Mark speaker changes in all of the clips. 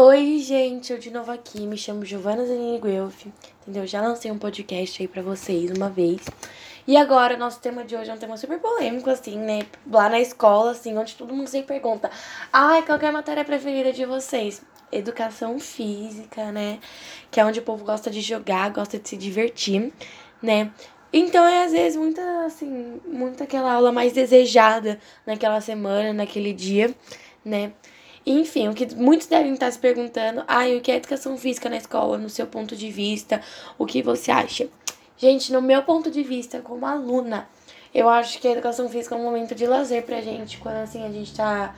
Speaker 1: Oi, gente, eu de novo aqui, me chamo Giovana Zanini Guelph, entendeu? Já lancei um podcast aí pra vocês uma vez. E agora, nosso tema de hoje é um tema super polêmico, assim, né? Lá na escola, assim, onde todo mundo sempre pergunta: ai, qual é a matéria preferida de vocês? Educação física, né? Que é onde o povo gosta de jogar, gosta de se divertir, né? Então é às vezes muita, assim, muita aquela aula mais desejada naquela semana, naquele dia, né? Enfim, o que muitos devem estar se perguntando, ai, o que é educação física na escola, no seu ponto de vista, o que você acha? Gente, no meu ponto de vista, como aluna, eu acho que a educação física é um momento de lazer pra gente, quando assim a gente tá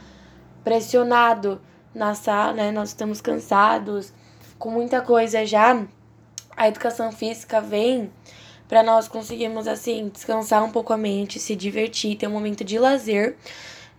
Speaker 1: pressionado na sala, né? Nós estamos cansados, com muita coisa já. A educação física vem para nós conseguirmos assim descansar um pouco a mente, se divertir, ter um momento de lazer,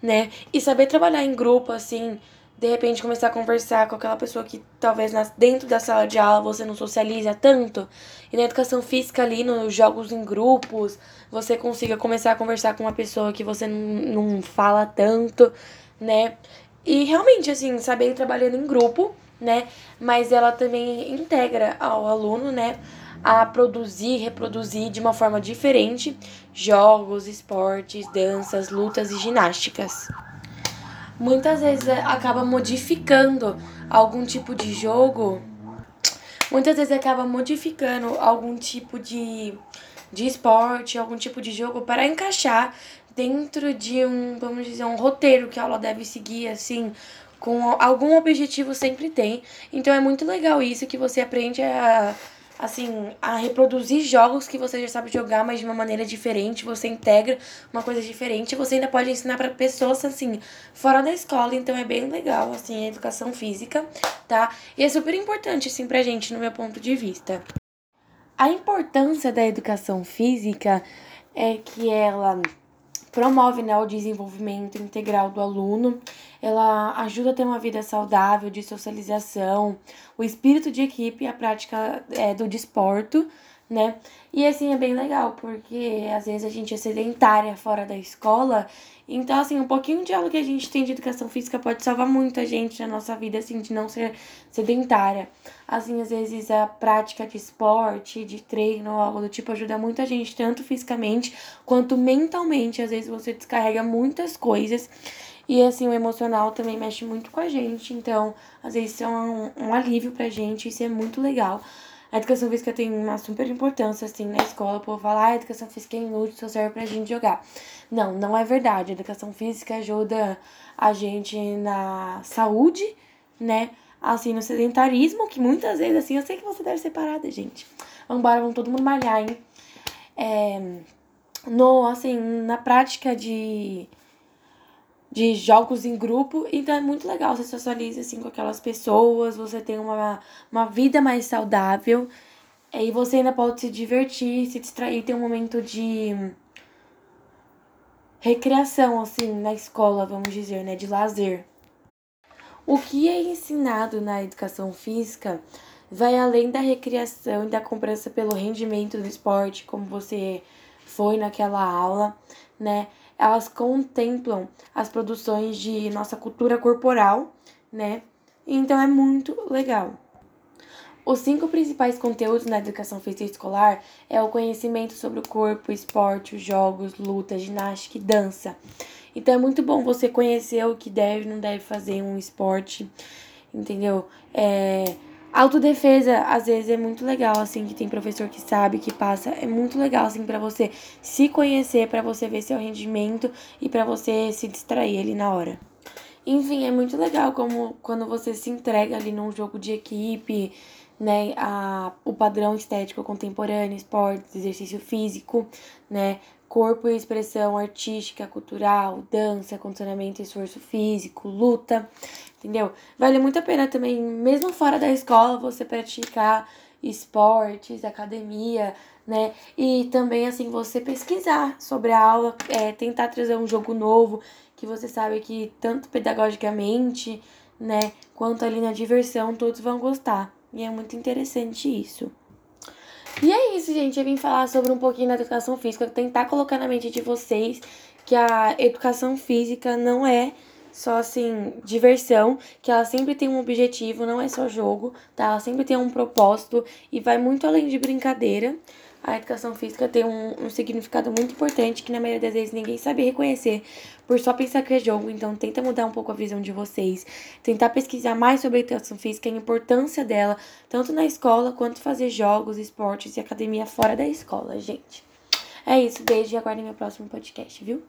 Speaker 1: né? E saber trabalhar em grupo assim, de repente começar a conversar com aquela pessoa que talvez dentro da sala de aula você não socializa tanto. E na educação física ali, nos jogos em grupos, você consiga começar a conversar com uma pessoa que você não, não fala tanto, né? E realmente, assim, saber trabalhando em grupo, né? Mas ela também integra ao aluno, né? A produzir, reproduzir de uma forma diferente jogos, esportes, danças, lutas e ginásticas muitas vezes é, acaba modificando algum tipo de jogo, muitas vezes acaba modificando algum tipo de, de esporte, algum tipo de jogo para encaixar dentro de um, vamos dizer, um roteiro que a aula deve seguir, assim, com algum objetivo sempre tem. Então é muito legal isso que você aprende a assim, a reproduzir jogos que você já sabe jogar, mas de uma maneira diferente, você integra uma coisa diferente, você ainda pode ensinar para pessoas assim, fora da escola, então é bem legal assim a educação física, tá? E é super importante assim pra gente no meu ponto de vista. A importância da educação física é que ela promove né, o desenvolvimento integral do aluno, ela ajuda a ter uma vida saudável, de socialização, o espírito de equipe e a prática é, do desporto, né? E assim é bem legal, porque às vezes a gente é sedentária fora da escola então, assim, um pouquinho de aula que a gente tem de educação física pode salvar muito a gente na nossa vida, assim, de não ser sedentária. Assim, às vezes a prática de esporte, de treino, algo do tipo, ajuda muito a gente, tanto fisicamente quanto mentalmente. Às vezes você descarrega muitas coisas. E assim, o emocional também mexe muito com a gente. Então, às vezes isso é um, um alívio pra gente, isso é muito legal. A educação física tem uma super importância, assim, na escola. O povo fala, ah, a educação física é inútil, só serve pra gente jogar. Não, não é verdade. A educação física ajuda a gente na saúde, né? Assim, no sedentarismo, que muitas vezes, assim, eu sei que você deve ser parada, gente. Vambora, vamos todo mundo malhar, hein? É, no, assim, na prática de de jogos em grupo, então é muito legal, você socializa assim com aquelas pessoas, você tem uma, uma vida mais saudável, e você ainda pode se divertir, se distrair, ter um momento de recreação, assim, na escola, vamos dizer, né, de lazer. O que é ensinado na educação física vai além da recreação e da cobrança pelo rendimento do esporte, como você foi naquela aula, né? Elas contemplam as produções de nossa cultura corporal, né? Então é muito legal. Os cinco principais conteúdos na educação física escolar é o conhecimento sobre o corpo, esporte, jogos, luta, ginástica e dança. Então é muito bom você conhecer o que deve e não deve fazer em um esporte, entendeu? É, Autodefesa, às vezes, é muito legal, assim, que tem professor que sabe, que passa. É muito legal, assim, para você se conhecer, para você ver seu rendimento e para você se distrair ali na hora. Enfim, é muito legal como quando você se entrega ali num jogo de equipe, né, a, o padrão estético contemporâneo, esportes, exercício físico, né, corpo e expressão artística, cultural, dança, condicionamento esforço físico, luta, entendeu? Vale muito a pena também, mesmo fora da escola, você praticar esportes, academia, né? E também, assim, você pesquisar sobre a aula, é, tentar trazer um jogo novo que você sabe que tanto pedagogicamente, né, quanto ali na diversão, todos vão gostar. E é muito interessante isso. E é isso, gente. Eu vim falar sobre um pouquinho da educação física, tentar colocar na mente de vocês que a educação física não é só assim, diversão, que ela sempre tem um objetivo, não é só jogo, tá? Ela sempre tem um propósito e vai muito além de brincadeira. A educação física tem um, um significado muito importante que na maioria das vezes ninguém sabe reconhecer por só pensar que é jogo. Então tenta mudar um pouco a visão de vocês, tentar pesquisar mais sobre a educação física, a importância dela, tanto na escola quanto fazer jogos, esportes e academia fora da escola, gente. É isso, beijo e aguardem meu próximo podcast, viu?